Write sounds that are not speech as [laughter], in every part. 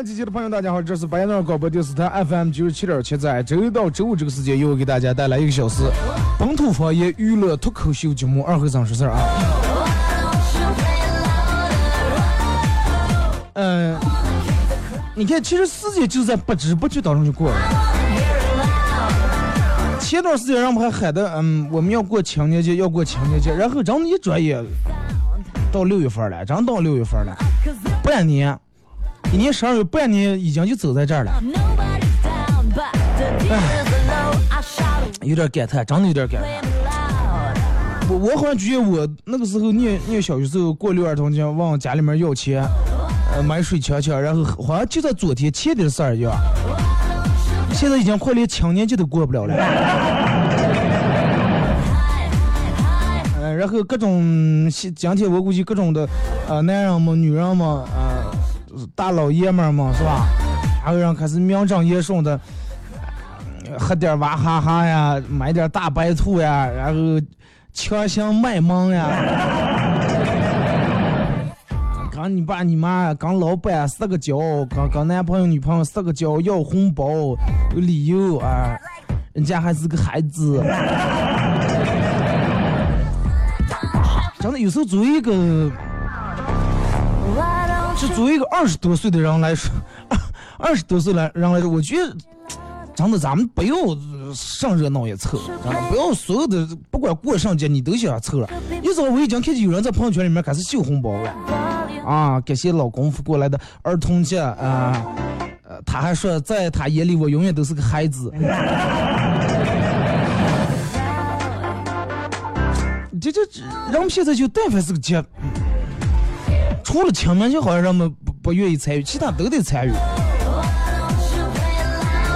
好了啊，沈阳机器的朋友，大家好，这是白杨段广播电视台 FM 九十七点七，在周一到周五这个时间，又给大家带来一个小时本土方言娱乐脱口秀节目《二和尚说事儿》啊。嗯、你看，其实时间就在不知不觉当中就过了。前段时间让我们还喊的，嗯，我们要过情人节，要过情人节，然后真的一转眼到六月份了，真到六月份了，半年，一年十二月，半年已经就走在这儿了，Nobody's down, but the deer is low. I shout 有点感叹，真的有点感叹。我我好像觉得我那个时候念念小学时候过六儿童节，往家里面要钱，呃，买水枪枪，然后好像就在昨天前天的事儿一样。现在已经快连青年节都过不了了。呃，[laughs] 然后各种今天我估计各种的，呃，男人们、女人们，大老爷们儿嘛是吧？还有人开始名正言顺的，喝点娃哈哈呀，买点大白兔呀，然后强行卖萌呀。[laughs] 跟你爸你妈、跟老板撒个娇，跟跟男朋友女朋友撒个娇，要红包，有理由啊，人家还是个孩子。[laughs] 真的，有时候作为一个，Why don't 就作为一个二十多岁的人来说，[laughs] 二十多岁来人来说，我觉得真的咱们不要上热闹也凑，真的不要所有的不管过上节你都想凑了。一早我已经看见有人在朋友圈里面开始秀红包了。啊，感谢老公夫过来的儿童节啊，他还说在他眼里我永远都是个孩子。这 [laughs] 这这，人们现在就但凡是个节，除了清明节好像人们不不愿意参与，其他都得参与。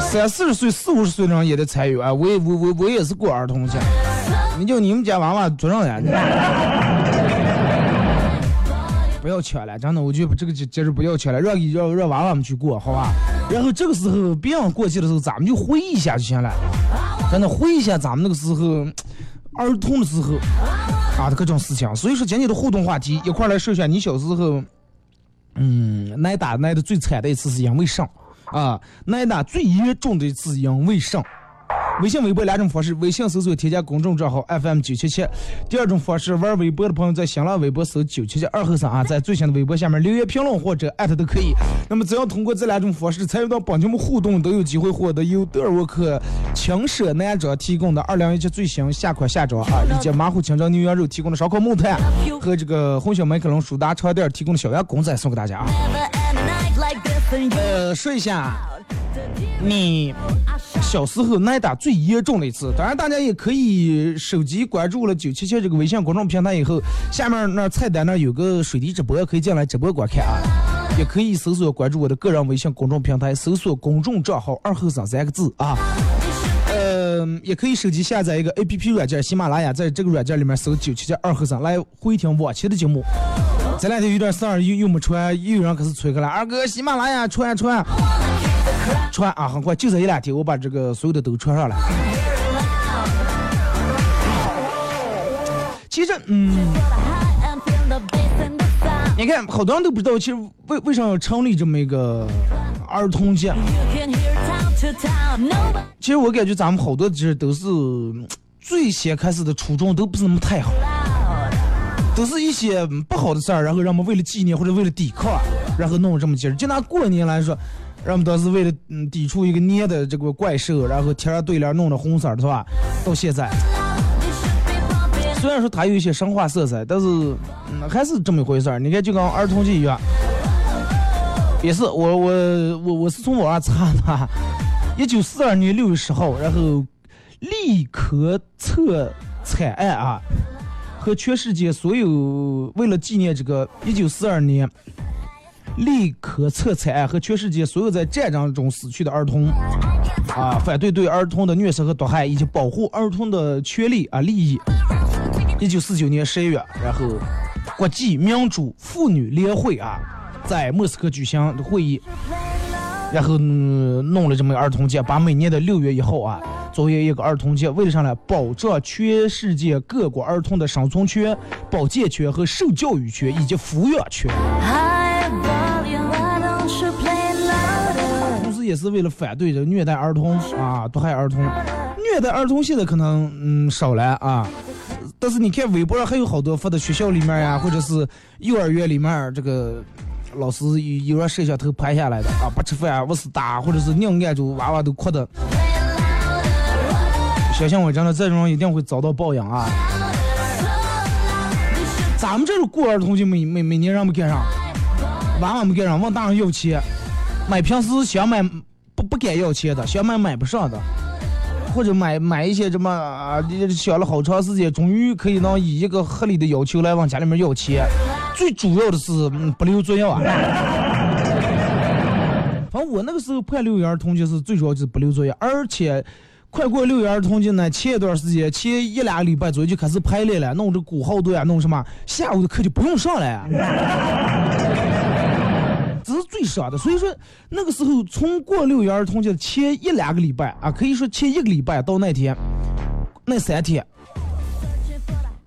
三四十岁、四五十岁的人也得参与啊！我也我我我也是过儿童节，你就你们家娃娃多少人？[laughs] 不要抢了，真的，我觉得这个节节日不要抢了，让让让娃娃们去过，好吧？然后这个时候别人过节的时候，咱们就回忆一下就行了，真的回忆一下咱们那个时候儿童的时候啊的各种事情。所以说今天的互动话题，一块来说一下你小时候，嗯，挨打挨的最惨的一次是因为啥啊，挨打最严重的一次因为啥。微信、微博两种方式，微信搜索添加公众账号 FM 九七七。第二种方式，玩微博的朋友在新浪微博搜九七七二后三啊，在最新的微博下面留言评论或者艾特都可以。那么只要通过这两种方式参与到帮节目互动，都有机会获得由德尔沃克轻奢男装提供的二零一七最新夏款夏装啊，[laughs] 以及马虎清蒸牛羊肉提供的烧烤木炭和这个红星麦克隆舒达床垫提供的小羊公仔送给大家啊。呃，说一下你小时候挨打最严重的一次。当然，大家也可以手机关注了九七七这个微信公众平台以后，下面那菜单那有个水滴直播，可以进来直播观看啊。也可以搜索关注我的个人微信公众平台，搜索公众账号“二后生”三个字啊。呃，也可以手机下载一个 A P P 软件，喜马拉雅，在这个软件里面搜九七七二后生来回听往期的节目。这两天有点事儿，又又没传，又有人开始催开了。二哥，喜马拉雅传传穿啊，很快，就这一两天，我把这个所有的都穿上了。其实，嗯，你看，好多人都不知道，其实为为啥要成立这么一个儿童节？其实我感觉咱们好多其实都是最先开始的初衷都不是那么太好，都是一些不好的事儿，然后让我们为了纪念或者为了抵抗，然后弄了这么节日。就拿过年来说，让我们当时为了嗯抵触一个年的这个怪兽，然后贴上对联弄的红色的是吧？到现在，虽然说它有一些神话色彩，但是嗯还是这么一回事儿。你看，就跟儿童节一样，也是我我我我是从网上查的，一九四二年六月十号，然后立刻测惨案啊，和全世界所有为了纪念这个一九四二年立刻测惨案和全世界所有在战争中死去的儿童啊，反对对儿童的虐杀和毒害，以及保护儿童的权利啊利益。一九四九年十一月，然后国际民主妇女联会啊，在莫斯科举行会议，然后、嗯弄了这么个儿童节，把每年的六月一号啊作为一个儿童节，为了啥呢？保障全世界各国儿童的生存权、保健权和受教育权以及抚养权，也是为了反对这虐待儿童啊、毒害儿童。虐待儿童现在可能嗯少了啊，但是你看微博上还有好多发的学校里面呀，或者是幼儿园里面这个老师有有让摄像头拍下来的啊，不吃饭，不是打，或者是硬按住娃娃都哭的。小心我真的这种人一定会遭到报应啊！咱们这种过儿童节，每每每年让不赶上，娃娃没赶上，往大人要钱，买平时想买不不敢要钱的，想买买不上的，或者买买一些什么啊，你想了好长时间，终于可以能以一个合理的要求来往家里面要钱。最主要的是嗯不留作业啊。[laughs] 反正我那个时候判六一儿童节是最主要就是不留作业，而且快过六一儿童节呢，前一段时间前一两礼拜左右就开始排练了，弄这鼓号队啊，弄什么下午的课就不用上了。这是最少的，所以说那个时候从过六一儿童节前一两个礼拜啊，可以说前一个礼拜到那天，那三天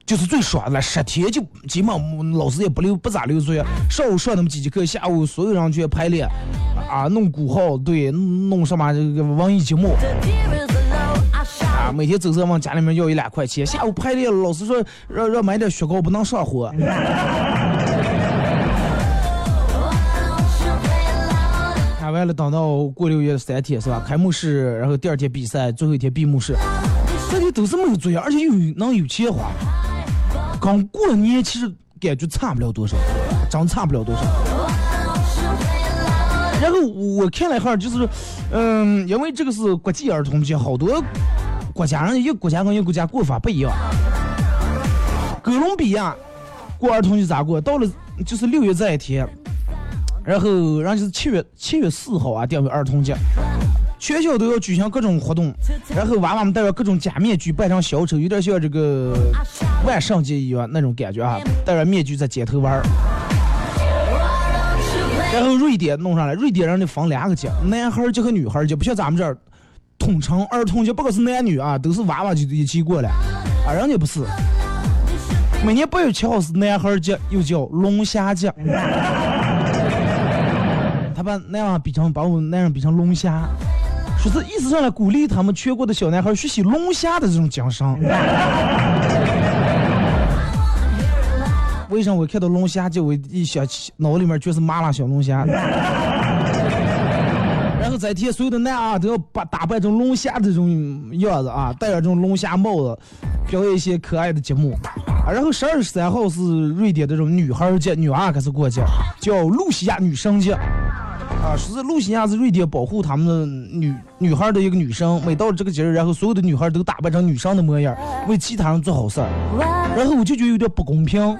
就是最爽的了。十天就基本老师也不留不咋留作业，上午上那么几节课，下午所有人去排练啊，弄鼓号对，弄什么这个文艺节目啊，每天走上往家里面要一两块钱，下午排练，老师说让让买点雪糕，不能上火。完了，等到过六月三天是吧？开幕式，然后第二天比赛，最后一天闭幕式，这里都是没有作业，而且又能有钱花，跟过年其实感觉差不了多少，真差不了多少。然后我看了一下，就是，嗯，因为这个是国际儿童节，好多国家人一个国家跟一个国家过法不一样。哥伦比亚过儿童节咋过？到了就是六月这一天，然后然后就是七月七月四号啊，定为儿童节，全校都要举行各种活动，然后娃娃们戴着各种假面具扮成小丑，有点像这个万圣节一样那种感觉啊，戴着面具在街头玩儿。然后瑞典弄上来，瑞典人得分两个节，男孩节和女孩节，不像咱们这儿统称儿童节，不管是男女啊，都是娃娃就一起过来，啊，人家不是。每年八月七号是男孩节，又叫龙虾节。把那样比成把我们那样比成龙虾，说是意思上来鼓励他们全国的小男孩学习龙虾的这种精神。[laughs] 为什么我看到龙虾就，我一想起脑里面全是麻辣小龙虾？[laughs] 然后这天所有的男啊都要把打扮成龙虾这种样子啊，戴着这种龙虾帽子，表演一些可爱的节目。啊，然后十二十三号是瑞典的这种女孩节，女娃开始过节，叫露西亚女生节。啊，说是露西亚是瑞典保护他们的女女孩的一个女生，每到了这个节日，然后所有的女孩都打扮成女生的模样，为其他人做好事儿。然后我就觉得有点不公平，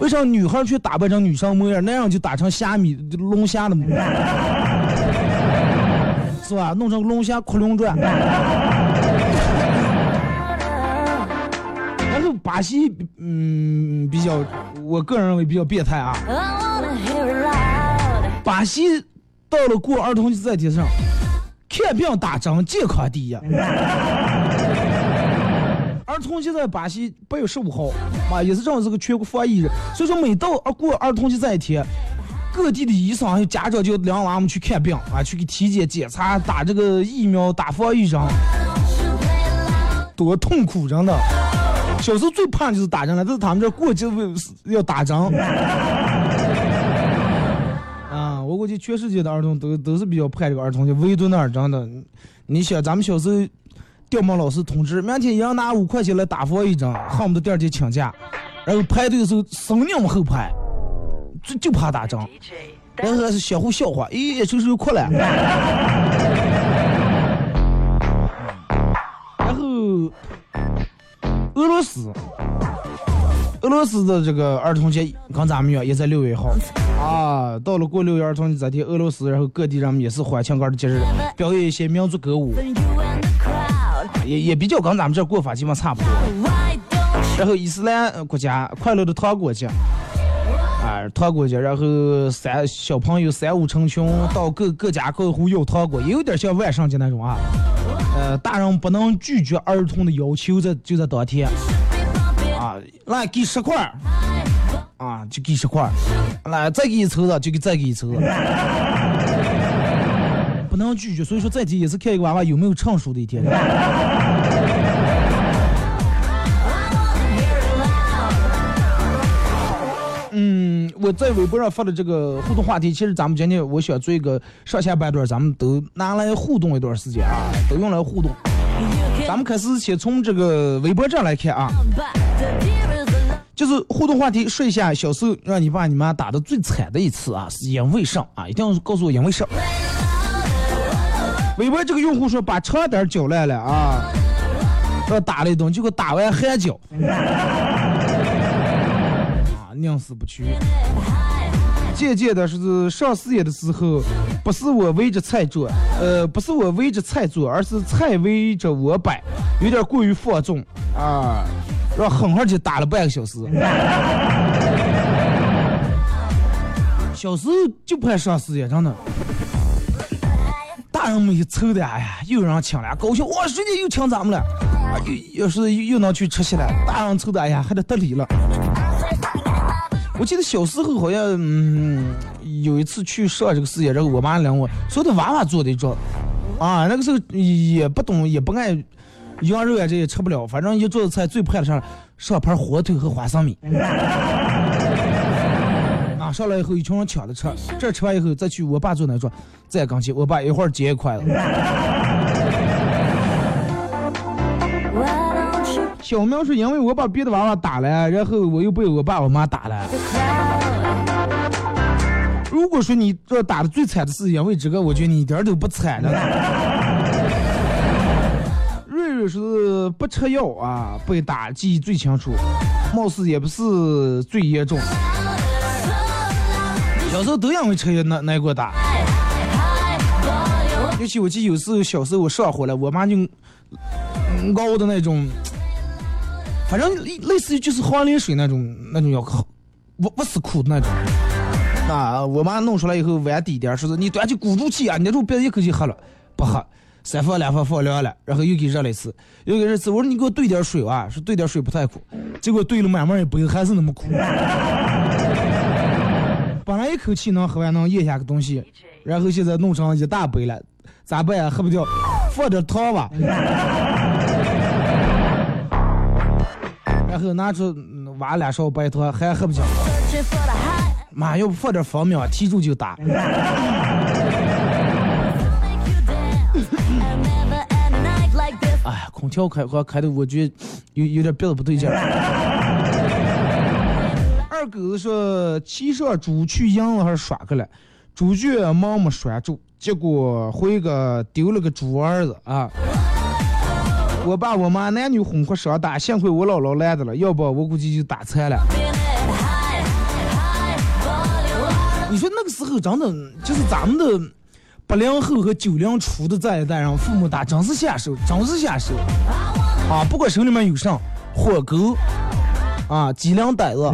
为啥女孩却打扮成女生模样，那样就打成虾米龙虾的模样，[laughs] 是吧？弄成龙虾窟窿转。[laughs] 然后巴西，嗯，比较，我个人认为比较变态啊。巴西到了过儿童节这天上，看病打针，健康第一。[laughs] 儿童节在巴西八月十五号，啊，也是正好是个全国防疫日，所以说每到啊过儿童节这一天，各地的医生还有家长就领娃们去看病啊，去给体检检查、打这个疫苗、打防疫针，多痛苦真的。小时候最怕就是打针了，这是他们这过节为要打针。啊，我估计全世界的儿童都都是比较盼这个儿童节，唯独那儿真的，你想咱们小时候。调毛老师通知，明天一人拿五块钱来打发一张，恨不得第二天请假。然后排队的时候，生人后排，就就怕打针。然后还是相互笑话，咦，这时候快了。[laughs] 然后，俄罗斯，俄罗斯的这个儿童节跟咱们一样，也在六月一号。啊，到了过六一儿童节这天，俄罗斯然后各地人们也是欢庆个的节日，[laughs] 表演一些民族歌舞。也也比较跟咱们这过法基本差不多。然后伊斯兰国家快乐的糖果节，啊，糖果节，然后三小朋友三五成群到各各家各户要糖果，也有点像万圣节那种啊。呃，大人不能拒绝儿童的要求，在就在当天。啊，来给十块，啊，就给十块，来再给一抽的就给再给一抽。[laughs] 不能拒绝，所以说这题也是看一个娃娃有没有成熟的一天。[laughs] 嗯，我在微博上发的这个互动话题，其实咱们今天我想做一个上下半段，咱们都拿来互动一段时间啊，都用来互动。咱们开始先从这个微博这来看啊，就是互动话题，说一下小时候让你爸你妈打的最惨的一次啊，是因为啥啊？一定要告诉我因为啥。微博这个用户说把床单搅烂了啊，我打了一顿，结果打完还搅，[laughs] 啊，宁死不屈。渐渐的是上事业的时候，不是我围着菜做，呃，不是我围着菜做，而是菜围着我摆，有点过于放纵啊，让狠狠就打了半个小时。[laughs] 小时候就不爱上事业，真的。大人们一凑的，哎呀，又让人请了，高兴哇，谁家又请咱们了，啊，又要是又又能去吃席了，大人凑的，哎呀，还得得理了。我记得小时候好像，嗯，有一次去上这个事业，然后我妈领我，说的娃娃做的一桌，啊，那个时候也不懂，也不爱羊肉啊，这也吃不了，反正一桌子菜最怕的啥，上盘火腿和花生米。[laughs] 啊上来以后，一群人抢着吃，这吃完以后再去我爸坐那桌，再刚去，我爸一会儿接一筷子。小苗说：“因为我把别的娃娃打了，然后我又被我爸我妈打了。”如果说你这打的最惨的是因为这个，我觉得你一点都不惨的。瑞瑞是不吃药啊，被打记忆最清楚，貌似也不是最严重。小时候都因为吃药挨挨过打，尤其我记得有时候小时候我上火了，我妈就熬的那种，反正类似于就是黄连水那种那种药，不不是苦的那种。啊，我妈弄出来以后碗底点，说是你端起鼓住气啊，捏住别一口气喝了，不喝，三放两放放凉了，然后又给热了一次，又给热一次。我说你给我兑点水啊，说兑点水不太苦，结果兑了满满一杯还是那么苦。[laughs] 本来一口气能喝完，能咽下个东西，然后现在弄成一大杯了，咋办呀？喝不掉，放点糖吧。[laughs] 然后拿出挖两勺白糖，还喝不进。妈，要不放点蜂蜜，提住就打。哎，空调开开开的，我觉得有有点别的不对劲。[laughs] 二狗子说：“骑上猪去赢了还是耍去了？猪圈忙没拴住，结果回个丢了个猪儿子啊！我爸我妈男女混合双打，幸亏我姥姥拦着了，要不我估计就打残了。你说那个时候真的就是咱们的八零后和九零初的这一代人，父母打真是下手，真是下手啊！不管手里面有啥火钩。”啊，鸡粮袋子、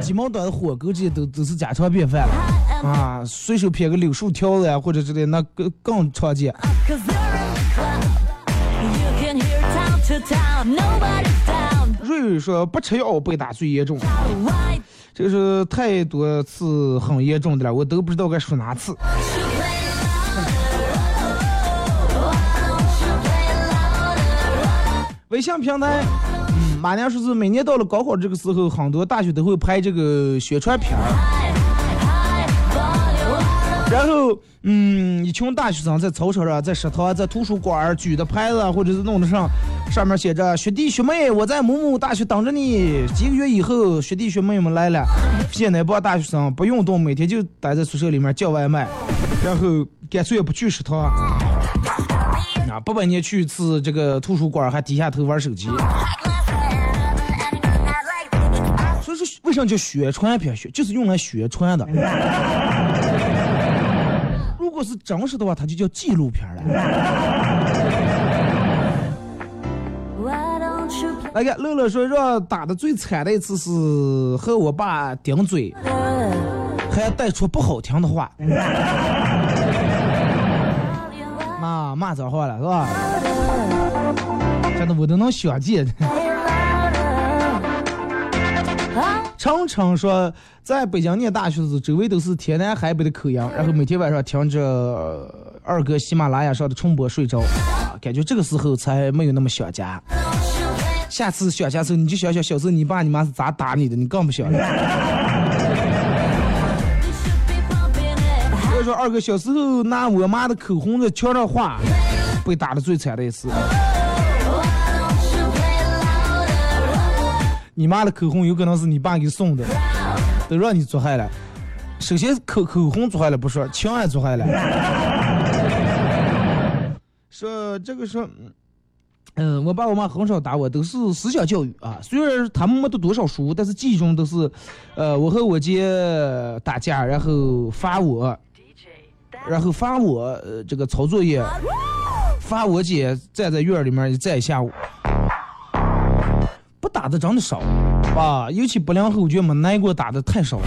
鸡毛掸子、火钩这些都都是家常便饭了。啊，随手撇个柳树条子呀，或者之类那更更常见。瑞瑞说不吃药被打最严重，这是太多次很严重的了，我都不知道该说哪次。微信平台，嗯，马娘说是每年到了高考这个时候，很多大学都会拍这个宣传片儿，然后，嗯，一群大学生在操场上、在食堂、在图书馆举的牌子啊，或者是弄的上，上面写着“学弟学妹，我在某某大学等着你”。几个月以后，学弟学妹们来了，[laughs] 现在帮大学生不运动，每天就待在宿舍里面叫外卖，然后干脆也不去食堂。啊，不半年去一次这个图书馆，还低下头玩手机。所以说，为什么叫宣传片？宣就是用来宣传的。如果是真实的话，它就叫纪录片了。[laughs] 来看乐乐说，让打的最惨的一次是和我爸顶嘴，还带出不好听的话，[laughs] 骂骂脏话了是吧？真的我都能想见。程程说，在北京念大学时，周围都是天南海北的口音，然后每天晚上听着呃二哥喜马拉雅上的重播睡着，啊，感觉这个时候才没有那么想家。下次想家时候，你就想想小时候你爸你妈是咋打你的，你更不想.所以说，二哥小时候拿我妈的口红在墙上画，被打的最惨的一次。你妈的口红有可能是你爸给送的，都让你做害了。首先口口红做害了不说，枪也做害了。说这个说，嗯、我爸我妈很少打我，都是思想教育啊。虽然他们没读多少书，但是记忆中都是，呃，我和我姐打架，然后罚我，然后罚我这个抄作业，罚我姐站在院里面站一下午。不打的真的少啊，尤其不良后，我觉得没挨过打的太少了。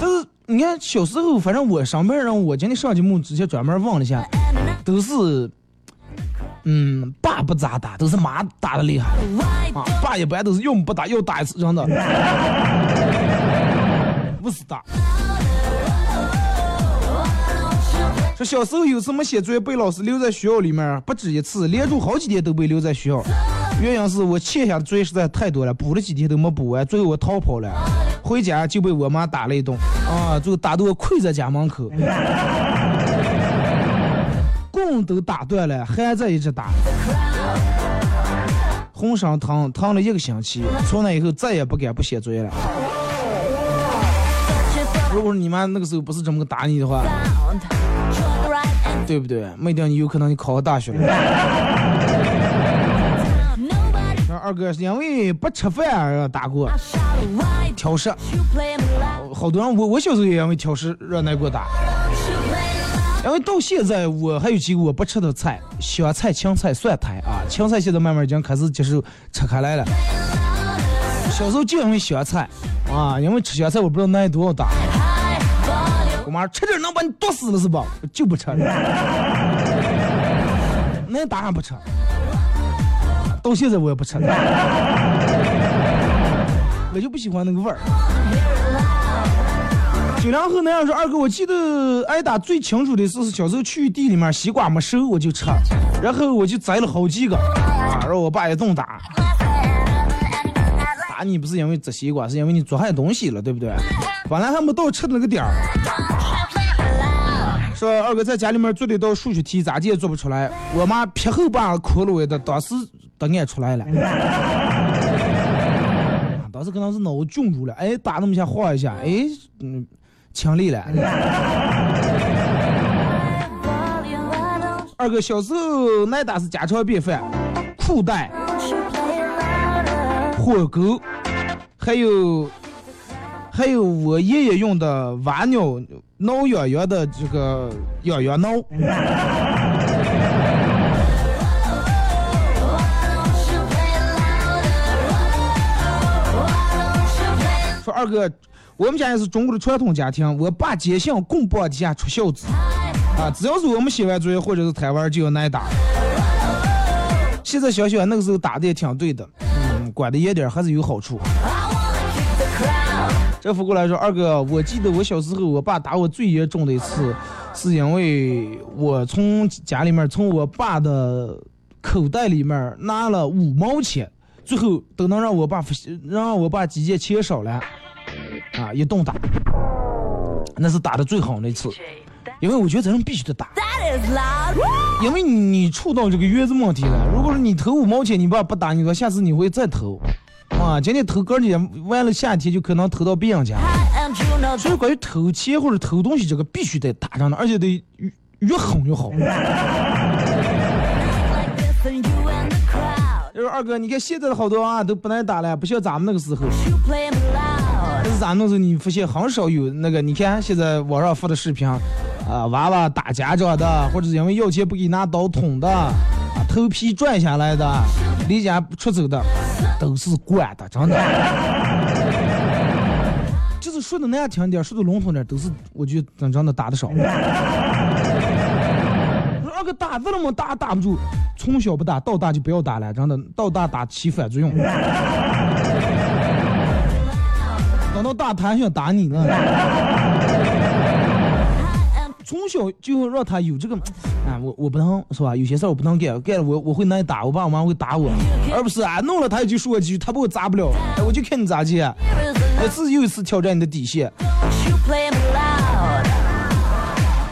但是你看小时候，反正我上边人，我今天上节目之前专门问了一下，都是，嗯，爸不咋打，都是妈打的厉害啊。爸一般都是要么不打，要打一次真的，[laughs] 不是打。说小时候有次没写作业被老师留在学校里面，不止一次，连住好几天都被留在学校。原因是我欠下的作业实在太多了，补了几天都没补完，最后我逃跑了，回家就被我妈打了一顿，啊，最后打得我跪在家门口，[laughs] 棍都打断了，还在一直打，浑身疼，疼了一个星期，从那以后再也不敢不写作业了。如果你妈那个时候不是这么个打你的话，对不对？没定你有可能你考个大学了。[laughs] 二哥是因为不吃饭而打过挑食?好多人我我小时候也因为挑食让挨过打.因为到现在我还有几个我不吃的菜，香菜、青菜、蒜苔啊，青菜现在慢慢已经开始接受吃开来了。小时候就因为香菜啊，因为吃香菜我不知道挨多少打妈吃点能把你毒死了是吧？就不吃，那打还不吃，到现在我也不吃，我就不喜欢那个味儿。九零后那样说，二哥，我记得挨打最清楚的是小时候去地里面西瓜没熟我就吃，然后我就摘了好几个，啊，然后我爸也顿打。打你不是因为摘西瓜，是因为你做坏东西了，对不对？本来还没到吃的那个点儿。说二哥在家里面做了一道数学题，咋地也做不出来，我妈劈后把哭了我的，当时都按出来了。[laughs] 当时可能是脑中住了，哎，打那么一下晃一下，哎，嗯，清理了。[laughs] 二哥小时候挨打是家常便饭，裤带、火钩，还有还有我爷爷用的挖鸟挠痒痒的这个痒痒挠。说二哥，我们家也是中国的传统家庭，我爸坚信棍棒底下出孝子啊，只要是我们写完作业或者是贪玩就要挨打。现在想想那个时候打的也挺对的，嗯，管的严点还是有好处。这反过来说，二哥，我记得我小时候，我爸打我最严重的一次，是因为我从家里面从我爸的口袋里面拿了五毛钱，最后都能让我爸让我爸几件钱少了，啊，一顿打，那是打的最好那次，因为我觉得咱人必须得打，因为你触到这个原则问题了。如果说你投五毛钱，你爸不打你说下次你会再投，啊，今天投哥儿姐完了夏天就可能投到别人家。所以关于偷钱或者偷东西这个必须得打上的，而且得越越狠越好。就是二哥，你看现在的好多啊都不耐打了，不像咱们那个时候。但是咱们那时候你发现很少有那个，你看现在网上发的视频，啊、娃娃打家长的，或者是因为要钱不给拿刀捅的，啊，头皮拽下来的，离家出走的，都是惯的，真的。[laughs] 就是说的难听点，说的笼统点，都是我觉得真正的打的少。[laughs] 那个打字那么大打不住，从小不打到大就不要打了，真的到大打起反作用。[laughs] 等到大他还想打你呢。从小就让他有这个，啊，我我不能是吧？有些事儿我不能干，干了我我会挨打，我爸我妈会打我，而不是啊弄了他一句说我几句，他把我砸不了，哎，我就看你咋接，一次又一次挑战你的底线。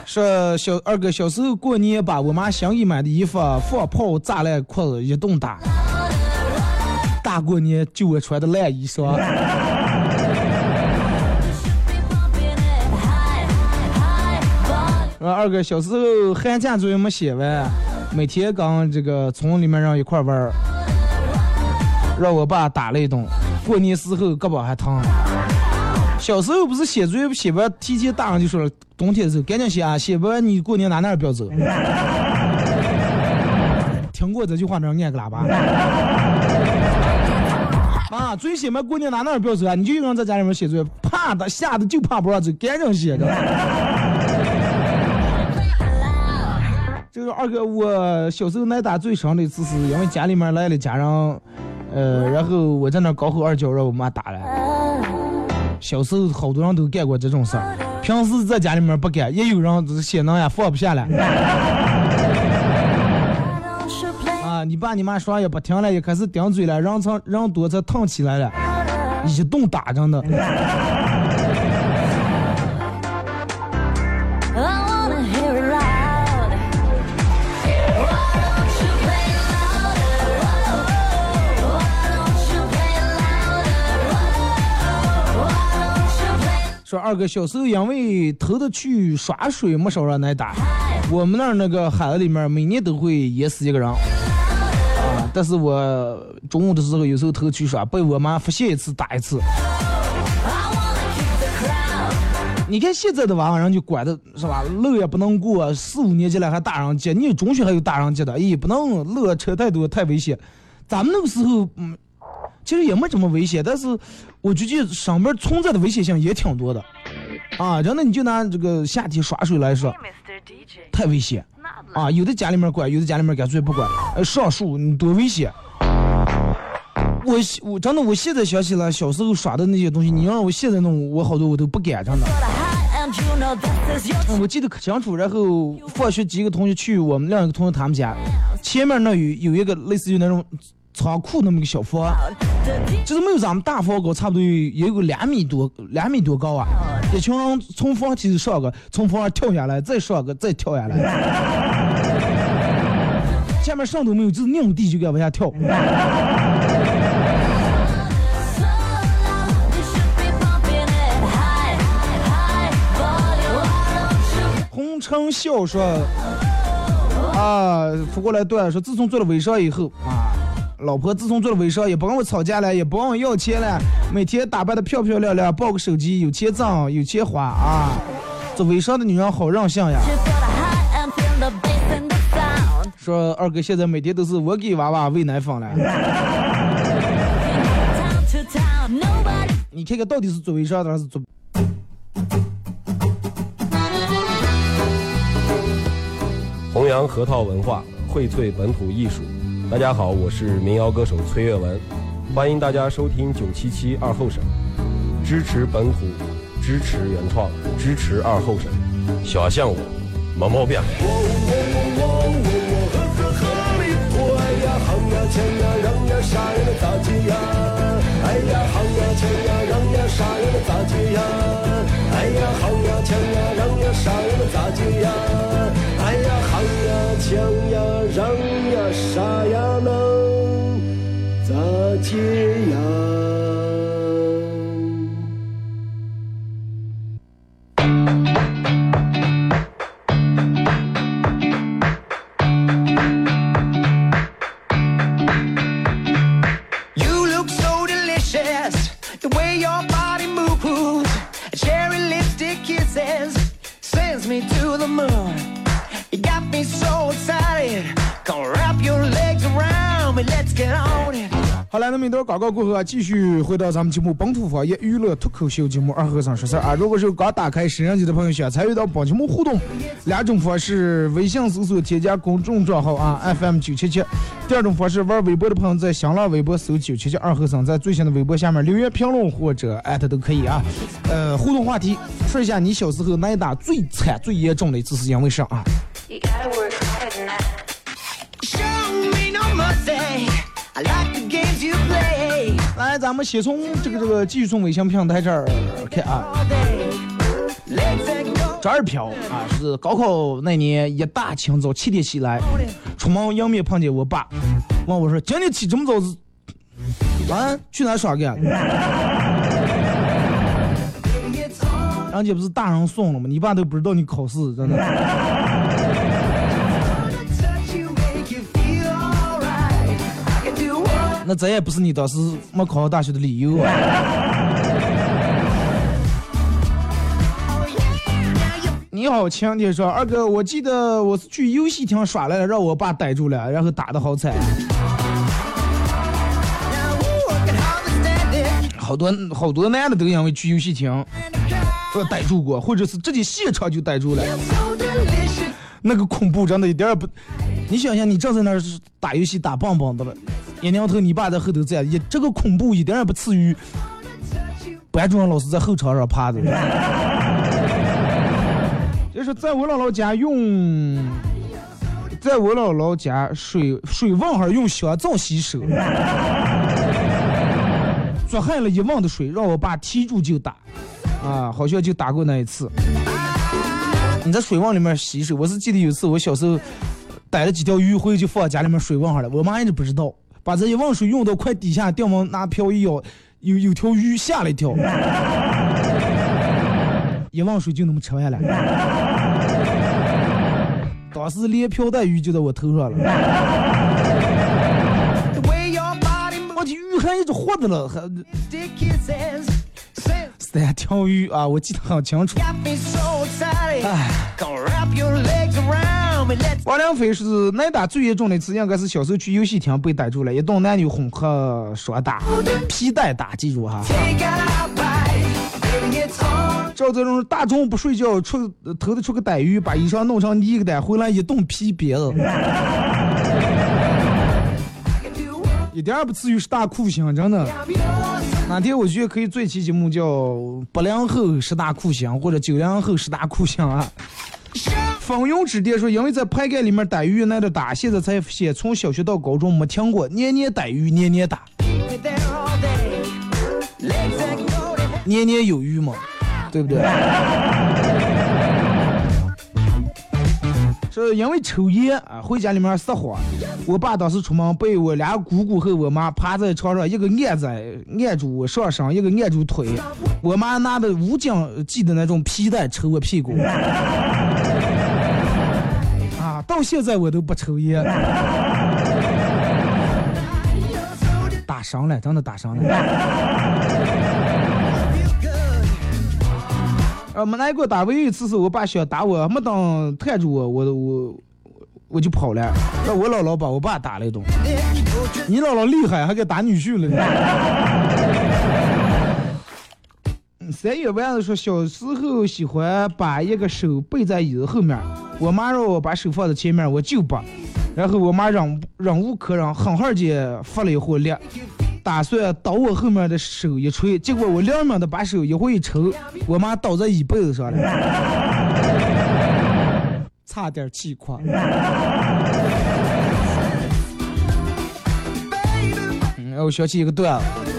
说小二哥小时候过年把我妈新给买的衣服放炮炸烂裤子一顿打，大过年就我穿的烂衣裳。Volume. 说二哥小时候寒假作业没写完，每天跟这个村里面人一块玩儿，让我爸打了一顿。过年时候胳膊还疼。小时候不是写作业不写完，提前大人就说了，冬天的时候赶紧写啊，写不完你过年哪哪儿也不要走。听过这句话的人按个喇叭。啊，最起码过年哪哪儿也不要走啊，你就一个人在家里面写作业，怕的吓得就怕不让走，赶紧写着。二哥，我小时候挨打最伤的一次，是因为家里面来了家人，呃，然后我在那儿高吼二叫，让我妈打了。小时候好多人都干过这种事儿，平时在家里面不干，也有人就是血囊呀放不下来 [laughs] 啊！你爸你妈说也不听了，也开始顶嘴了，人才人多才疼起来了，一顿打真的。说二哥小时候因为头的去耍水，没少让挨打。我们那儿那个海子里面每年都会淹死一个人。啊，但是我中午的时候有时候偷去耍，被我妈发现一次打一次。你看现在的娃娃人就管的是吧，路也不能过，四五年级了还大人街，你中学还有大人街的，哎，不能路车太多太危险。咱们那个时候，嗯，其实也没这么危险，但是我觉得上面存在的危险性也挺多的。啊，真的你就拿这个夏天耍水来说，太危险啊！有的家里面管，有的家里面干脆不管。呃，上树你多危险！我我真的我现在想起来小时候耍的那些东西，你让我现在弄，我好多我都不敢，真的。嗯我记得可清楚，然后放学几个同学去我们另一个同学他们家，前面那有有一个类似于那种仓库那么个小房，就是没有咱们大房高，差不多也有两米多两米多高啊。一群人从房梯上个，从房上跳下来，再上个，再跳下来。[laughs] 下面上都没有，就是硬地就该往下跳。红尘笑说啊，扶过来段说，自从做了微商以后啊，老婆自从做了微商，也不跟我吵架了，也不问我要钱了，每天打扮的漂漂亮亮，抱个手机，有钱挣，有钱花啊。做微商的女人好任性呀！说二哥现在每天都是我给娃娃喂奶粉了，[laughs] 你看看到底是做微商的还是做？弘扬核桃文化，荟萃本土艺术，大家好，我是民谣歌手崔月文，欢迎大家收听九七七二后生，支持本土，支持原创，支持二后生，小象我，没毛病。抢呀，让呀，杀呀，那咋接呀？哎呀，行呀，抢呀，让呀，杀呀，咋接呀？哎，呀，抢呀，让呀，杀呀，能咋接好了，那么一段广告过后啊，继续回到咱们节目本土方言娱乐脱口秀节目《二和尚说事儿》啊。如果是刚打开摄像机的朋友，想参与到本节目互动，两种方式：微信搜索添加公众账号啊 FM 九七七；第二种方式，玩微博的朋友在新浪微博搜九七七二和尚，在最新的微博下面留言评论或者艾特都可以啊。呃，互动话题，说一下你小时候挨打最惨、最严重的一次是因为啥啊？来，咱们先从这个这个继续从微信平台这儿看啊。张二飘啊，是高考那年一大清早七点起来，出门迎面碰见我爸，问我说：“今天起这么早是？啊，去哪耍去？” [laughs] 人家不是大人送了吗？你爸都不知道你考试，真的。那这也不是你当时没考上大学的理由啊！你好，亲爹说二哥，我记得我是去游戏厅耍来了，让我爸逮住了，然后打的好惨。好多好多男的都因为去游戏厅，呃逮住过，或者是直接现场就逮住了。那个恐怖真的一点也不，你想想，你正在那儿打游戏打棒棒的了。一娘头，你爸在后头站，也这个恐怖一点也不次于班主任老师在后场上趴着。[laughs] 就是在我姥姥家用，在我姥姥家水水瓮上用香皂洗手，[laughs] 做坏了一瓮的水，让我爸提住就打，啊，好像就打过那一次。你在水瓮里面洗手，我是记得有一次我小时候逮了几条鱼，回去就放家里面水瓮上了，我妈一直不知道。把这一碗水用到快底下，掉毛拿瓢一舀，有有条鱼吓了一跳，[laughs] 一碗水就那么吃完了。[laughs] 当时连瓢带鱼就在我头上了。[laughs] 我的鱼还一直活着了，还三条鱼啊，我记得很清楚。哎。王良飞是挨打最严重的一次，应该是小时候去游戏厅被逮住了，一顿男女混合双打，皮带打，记住哈。赵泽荣大中午不睡觉，出头的出个逮鱼，把衣裳弄成泥个蛋，回来一顿皮鞭子，[laughs] 一点也不至于是大酷刑，真的。哪天我觉得可以做一期节目，叫八零后十大酷刑或者九零后十大酷刑啊。风云之巅说，因为在排盖里面逮鱼那的打，现在才发现从小学到高中没听过，年年逮鱼，年年打，年年有余嘛，对不对？[laughs] 是因为抽烟啊，回家里面撒谎。我爸当时出门被我俩姑姑和我妈趴在床上，一个按在按住我上身，一个按住腿。我妈拿的武警系的那种皮带抽我屁股。啊，到现在我都不抽烟。[laughs] 打伤了，真的打伤了。[laughs] 呃，没来过打，唯一一次是我爸想打我，没等看住我，我我我就跑了，让我姥姥把我爸打了一顿。你姥姥厉害，还给打女婿了。三月丸子说，小时候喜欢把一个手背在椅子后面，我妈让我把手放在前面，我就不。然后我妈忍忍无可忍，狠狠地发了一回力，打算倒我后面的手一锤，结果我两秒的把手一回一抽，我妈倒在椅背子上了，差点气垮。嗯，我想起一个段子，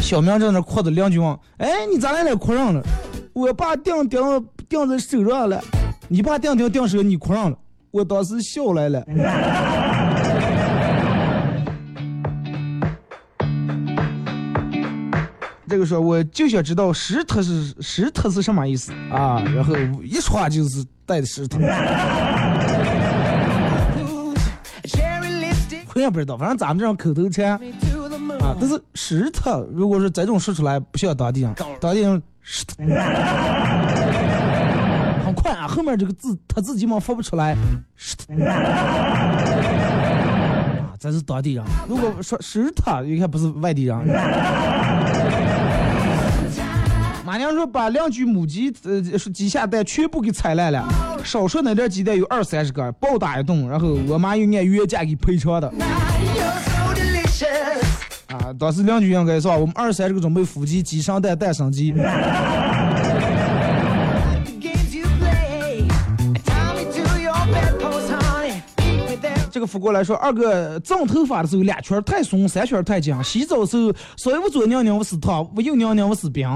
小明在那哭的，邻居问：“哎，你咋来了？哭上了？”我爸钉钉钉在手上了，你爸钉钉钉手，你哭上了。我当时笑来了。[laughs] 这个说我就想知道石头是石头是什么意思啊？然后一说就是带的石头。[laughs] 我也不知道，反正咱们这种口头禅啊，但是石头，如果是这种说出来，不像当地人，当地人石头。[laughs] 很快啊，后面这个字他自己嘛发不出来，石头。[laughs] 啊，这是当地人。如果说石头，应该不是外地人。[laughs] 马娘说把两具母鸡呃鸡下蛋全部给踩烂了，少说那点鸡蛋有二三十个，暴打一顿，然后我妈又按原价给赔偿的。啊，当时两句应该是吧？我们二三十个准备伏击，鸡生蛋，蛋生鸡。这个扶过来说，二哥整头发的时候，两圈太松，三圈太紧；洗澡的时候，稍微我左尿尿我死烫，我右拧拧我是冰。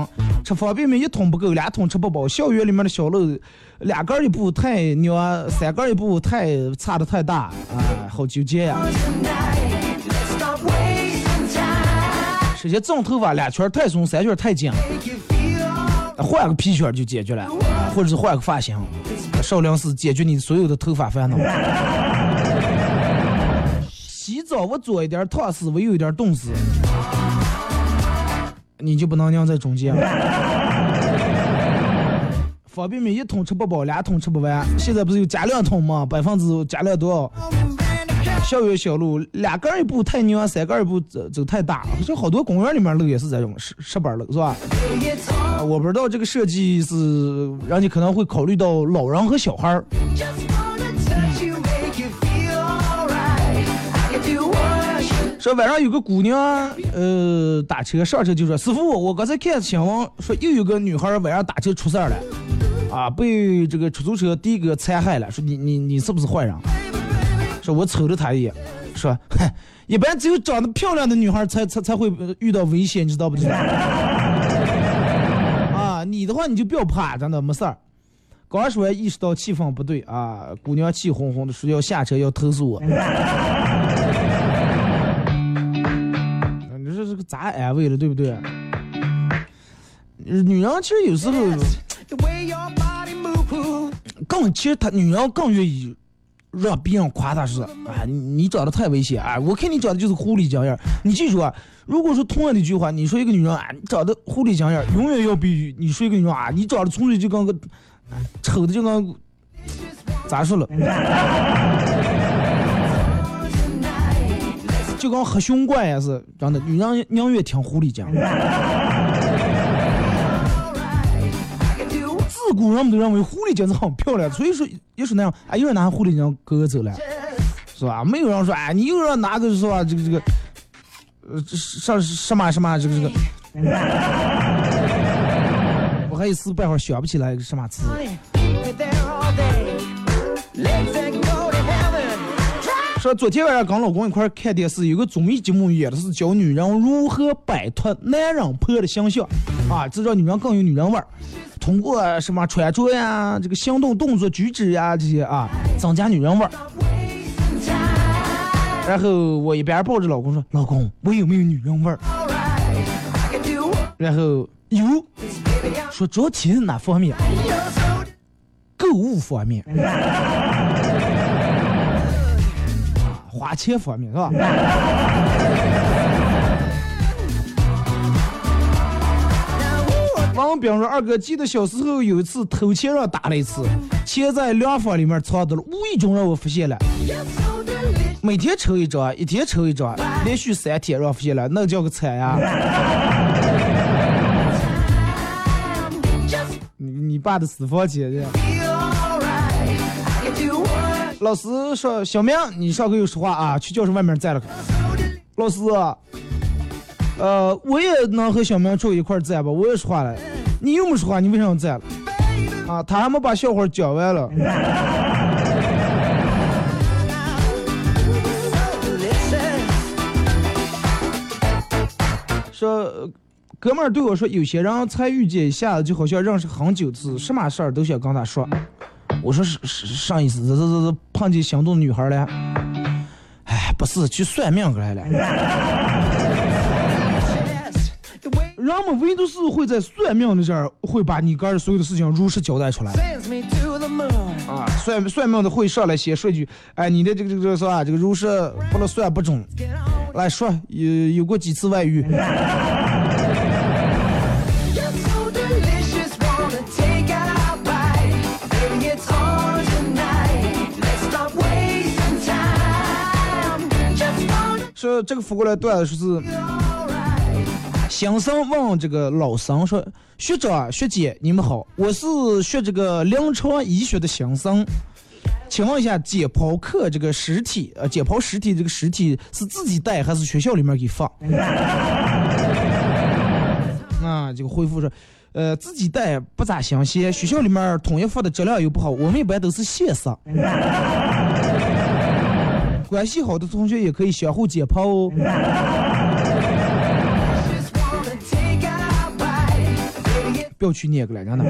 吃方便面一桶不够，两桶吃不饱。校园里面的小路，两根一步太拧，三根一步太差的太大，啊，好纠结呀。首先整头发两圈太松，三圈太紧，换个皮圈就解决了，或者是换个发型，少林寺解决你所有的头发烦恼。洗澡我左一点烫死，我右一点冻死，你就不能拧在中间。方便面一桶吃不饱，两桶吃不完。现在不是有加两桶吗？百分之加量多少？校园小路，两根一步太拧，三根一步走走太大了。这好多公园里面路也是这种石石板路，是吧？我不知道这个设计是人家可能会考虑到老人和小孩儿。说晚上有个姑娘，呃，打车上车就说：“师傅，我刚才看新闻说又有个女孩晚上打车出事儿了，啊，被这个出租车的哥残害了。说你你你是不是坏人？说我瞅了他一眼，说，嗨，一般只有长得漂亮的女孩才才才会遇到危险，你知道不知道？[laughs] 啊，你的话你就不要怕，真的没事儿。刚说完意识到气氛不对啊，姑娘气哄哄的说要下车要投诉我。[laughs] ”你说这个咋安慰了，对不对？女人其实有时候更，其实她女人更愿意让别人夸他是，啊，你长得太危险啊！我看你长得就是狐狸精样。你记住啊，如果说同样的一句话，你说一个女人啊，你长得狐狸精样，永远要比你说一个女人啊，你长得从来就跟个丑的就跟咋说了？[laughs] 就跟黑熊怪也是真的，女人宁愿听狐狸精。自古人们都认为狐狸精是很漂亮，[laughs] 所以说也是那样，哎，有人拿狐狸精哥哥走了，[laughs] 是吧？没有人说，哎，你又让拿个是吧？这个这个，呃，上什么什么这个这个，我还一时半会儿想不起来什么词。说昨天晚上跟老公一块看电视，有个综艺节目演的是教女人如何摆脱男人婆的形象，啊，这让女人更有女人味儿。通过什么穿着呀、这个行动动作举止呀这些啊，增加女人味儿。然后我一边抱着老公说：“老公，我有没有女人味儿？”然后有，说主要体现哪方面？购物方面。[laughs] 花钱方面是吧？王斌说：“二哥，记得小时候有一次偷钱让打了一次，钱在粮房里面藏着了，无意中让我发现了。每天抽一张，一天抽一张，连续三天让发现了，那叫个惨呀！[laughs] 你你爸的私房钱。”老师说：“小明，你上课有说话啊，去教室外面站了。”老师，呃，我也能和小明坐一块儿站吧，我也说话了。你又没说话，你为啥要站了？啊，他还没把笑话讲完了。[laughs] 说，哥们儿对我说，有些人才遇见一下子，就好像认识很久次，什么事儿都想跟他说。我说是是啥意思？这这这这碰见心动女孩了？哎，不是，去算命来了。人们唯独是会在算命的这儿，会把你个儿所有的事情如实交代出来。啊，算算命的会上来先说一句，哎，你的这个这个这个啥，这个如实不能算不准。来说，有有过几次外遇？[laughs] 说这个扶过来段子说是，新生问这个老生说：“学长学姐你们好，我是学这个临床医学的新生，请问一下解剖课这个尸体，呃，解剖尸体这个尸体是自己带还是学校里面给放？” [laughs] 啊，这个回复说：“呃，自己带不咋新鲜，学校里面统一放的质量又不好，我们一般都是现杀。[laughs] ”关系好的同学也可以相互解剖哦。不要去捏个了，真的。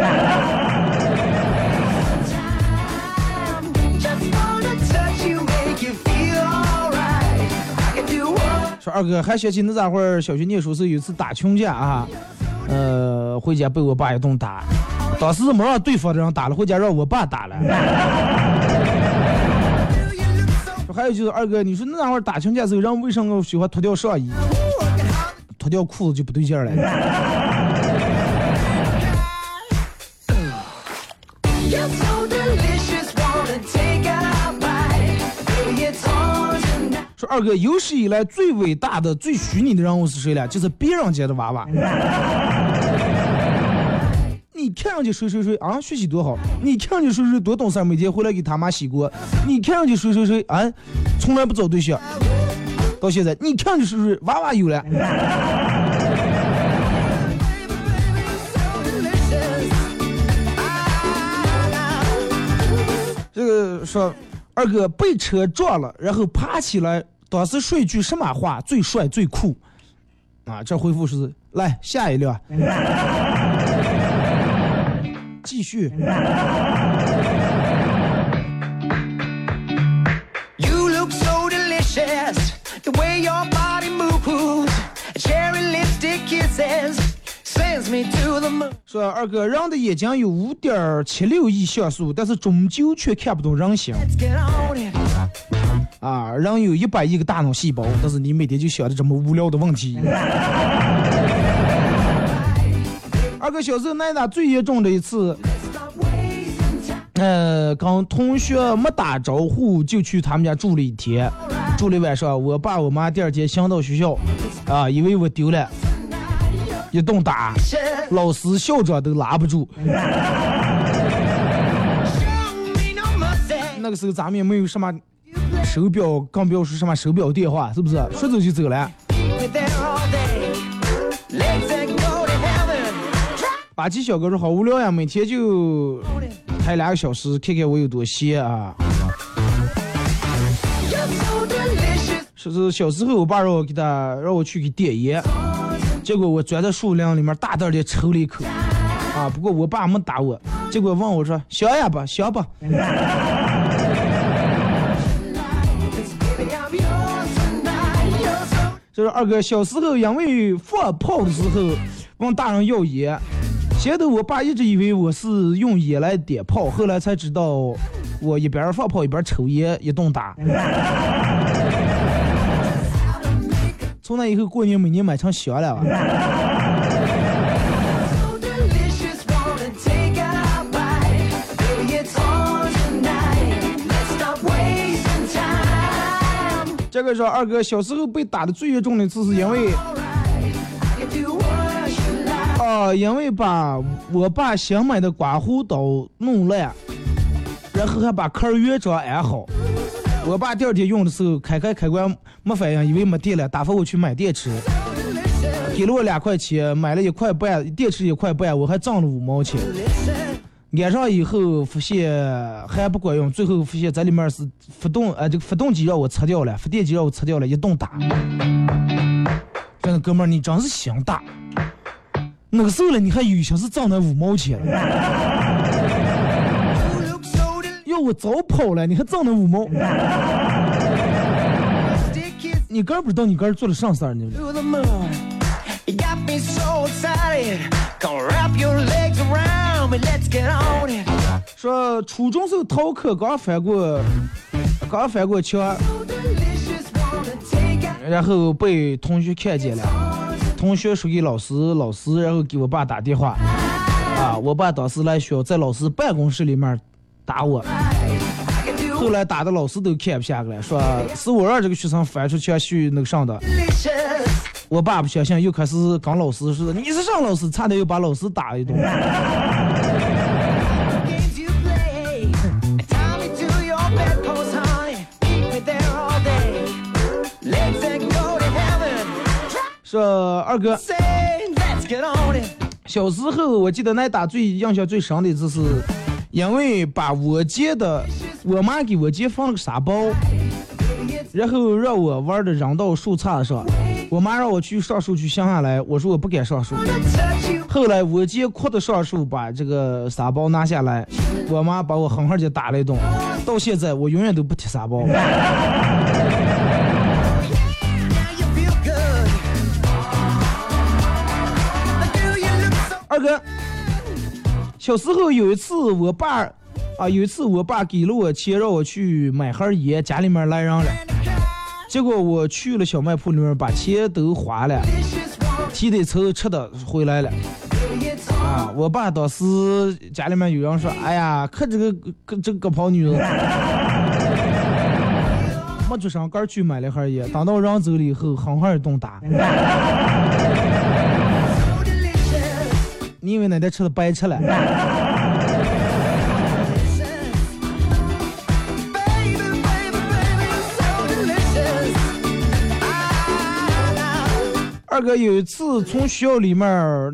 说二哥还想起那咋会儿小学念书时有一次打群架啊，呃，回家被我爸一顿打，当时没让对方的人打了，回家让我爸打了。还有就是二哥，你说那会儿打群架时候，人为什么喜欢脱掉上衣，脱掉裤子就不对劲儿了？二哥，有史以来最伟大的、最虚拟的人物是谁了？就是别人家的娃娃。你看上去谁谁谁啊，学习多好；你看上去谁谁多懂事，每天回来给他妈洗锅；你看上去谁谁谁啊，从来不找对象。到现在，你看上去谁谁娃娃有了。这个说二哥被车撞了，然后爬起来，当时说一句什么话最帅最酷？啊，这回复是来下一辆。[laughs] 继续。说二哥，人的眼睛有五点七六亿像素，但是终究却看不懂人形。啊，人有一百亿个大脑细胞，但是你每天就想着这么无聊的问题。[laughs] 二哥小时候挨打最严重的一次，呃，跟同学没打招呼就去他们家住了一天，住了晚上。我爸我妈第二天想到学校，啊，以为我丢了，一顿打，老师校长都拉不住。[laughs] 那个时候咱们也没有什么手表，更不要说什么手表电话，是不是？说走就走了。[laughs] 八七小哥说好无聊呀，每天就开两个小时，看看我有多闲啊。说是小时候我爸让我给他让我去给点烟，结果我钻在树林里面大胆的抽了一口，啊，不过我爸没打我，结果问我说香呀不香不？这是二哥小时候因为放炮的时候问大人要烟。前头我爸一直以为我是用烟来点炮，后来才知道我一边放炮一边抽烟，一顿打。从那以后过年每年买成香了。这个说二哥小时候被打的最严重的一次是因为。啊，因为把我爸新买的刮胡刀弄烂，然后还把壳原装安好，我爸第二天用的时候开开开关没反应，以为没电了，打发我去买电池，给了我两块钱，买了一块半，电池一块半，我还挣了五毛钱。安上以后发现还不管用，最后发现这里面是发动，呃，这个发动机让我拆掉了，发电机让我拆掉了，一顿打。真的哥们儿，你真是心大。那个时候了，你还有心是挣那五毛钱？我早跑了，你还挣那五毛。你刚不知道你刚做了啥事呢？说初中时候逃课，刚翻过，刚翻过墙，然后被同学看见了。同学说给老师老师，然后给我爸打电话啊。我爸当时来学校，在老师办公室里面。打我，后来打的老师都看不下去了，说是我让这个学生翻出去去那个上的。我爸不相信，又开始跟老师似的，你是上老师，差点又把老师打一顿。说二哥，小时候我记得那打最印象最深的就是。因为把我姐的我妈给我姐放了个沙包，然后让我玩的扔到树杈上，我妈让我去上树去想下来，我说我不敢上树。后来我姐哭着上树把这个沙包拿下来，我妈把我狠狠的打了一顿，到现在我永远都不提沙包。[laughs] Now you 小时候有一次我爸啊，有一次我爸给了我钱让我去买盒烟，家里面来人了。结果我去了小卖铺里面，把钱都花了，提的车吃的回来了。啊，我爸当时家里面有人说，哎呀，看这个个这个跑女人，[laughs] 没出上杆儿去买了盒烟，等到人走了以后，狠狠一顿打。你以为那天吃的白吃了？二哥有一次从学校里面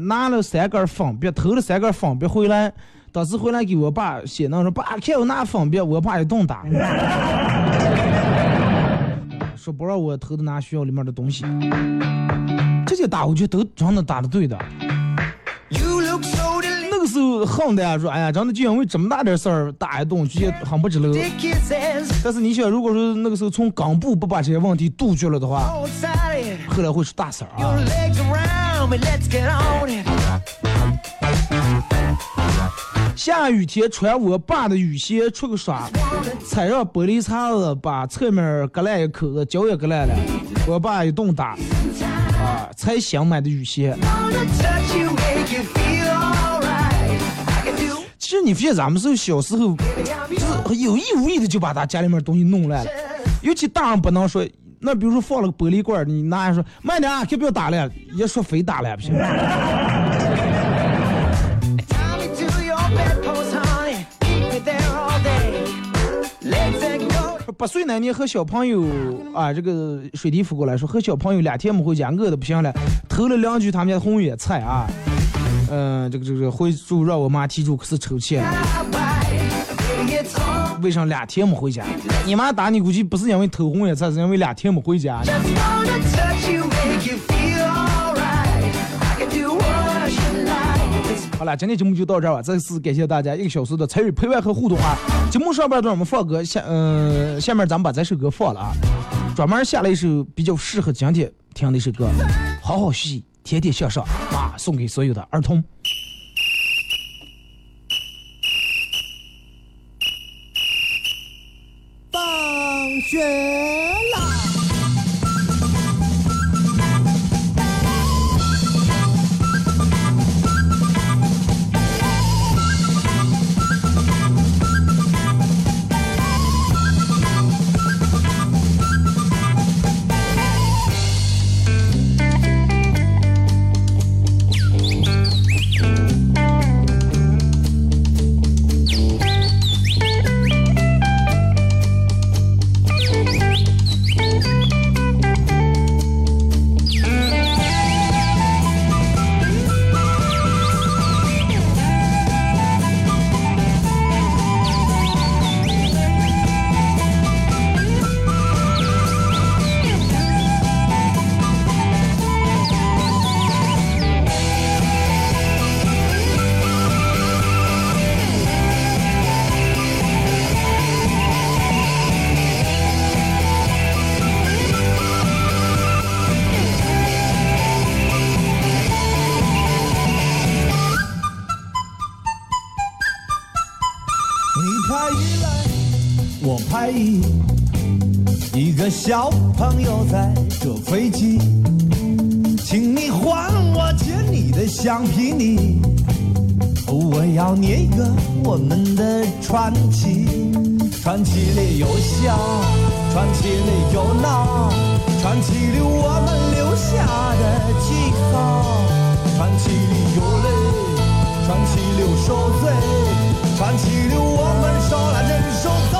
拿了三根粉笔，偷了三根粉笔回来，当时回来给我爸写那说：“爸，看我拿粉笔。”我爸一顿打，说不让我偷的拿学校里面的东西。这些打我觉得都真的打的对的。时候横的呀，说哎呀，真的就因为这么大点事儿打一顿，就觉得很不值得。但是你想，如果说那个时候从根部不把这些问题杜绝了的话，后来会出大事儿啊。下雨天穿我爸的雨鞋出去耍，踩上玻璃碴子，把侧面割烂一口子，脚也割烂了。我爸一顿打，啊，才想买的雨鞋。其实你发现咱们是小时候，就是有意无意的就把他家里面东西弄烂了，尤其大人不能说。那比如说放了个玻璃罐，你拿来说慢点啊，可不要打了，一说非打了不行。八岁那年和小朋友啊，这个水滴扶过来说和小朋友两天没回家，饿的不行了，偷了两句他们家红叶菜啊，嗯、这个这个回住让我妈提出，可是抽钱了。Baby, it's on. 为啥两天没回家？你妈打你估计不是因为偷红叶菜，是因为两天没回家。好了，今天节目就到这儿吧。再次感谢大家一个小时的参与陪伴和互动啊！节目上半段我们放歌，下嗯、下面咱们把这首歌放了啊，专门下了一首比较适合今天听的一首歌，好好学习，天天向上，送给所有的儿童。一个小朋友在坐飞机，请你还我借你的橡皮泥，我要捏一个我们的传奇，传奇里有笑，传奇里有闹，传奇里我们留下的记号，传奇里有泪，传奇里有受罪，传奇里我们手拉着手走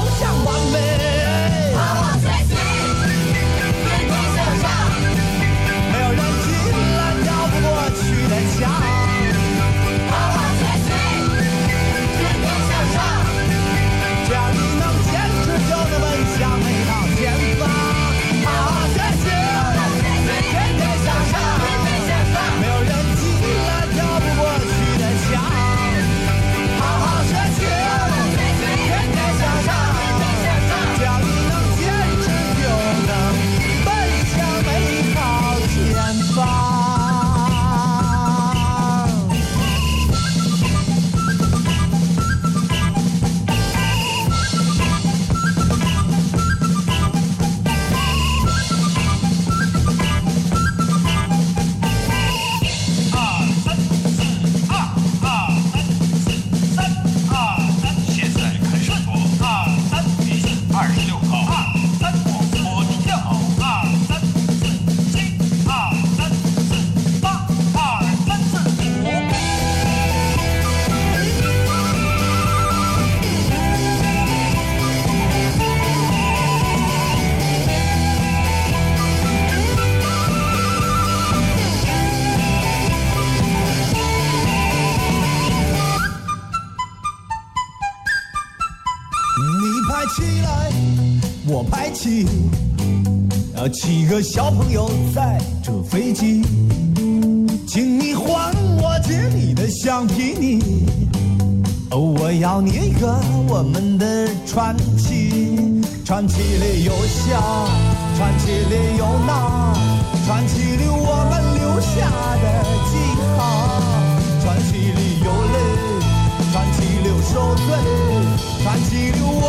小朋友在这飞机，请你还我借你的橡皮泥，哦，我要念一个我们的传奇，传奇里有笑，传奇里有闹，传奇里我们留下的记号，传奇里有泪。传奇里受罪，传奇里我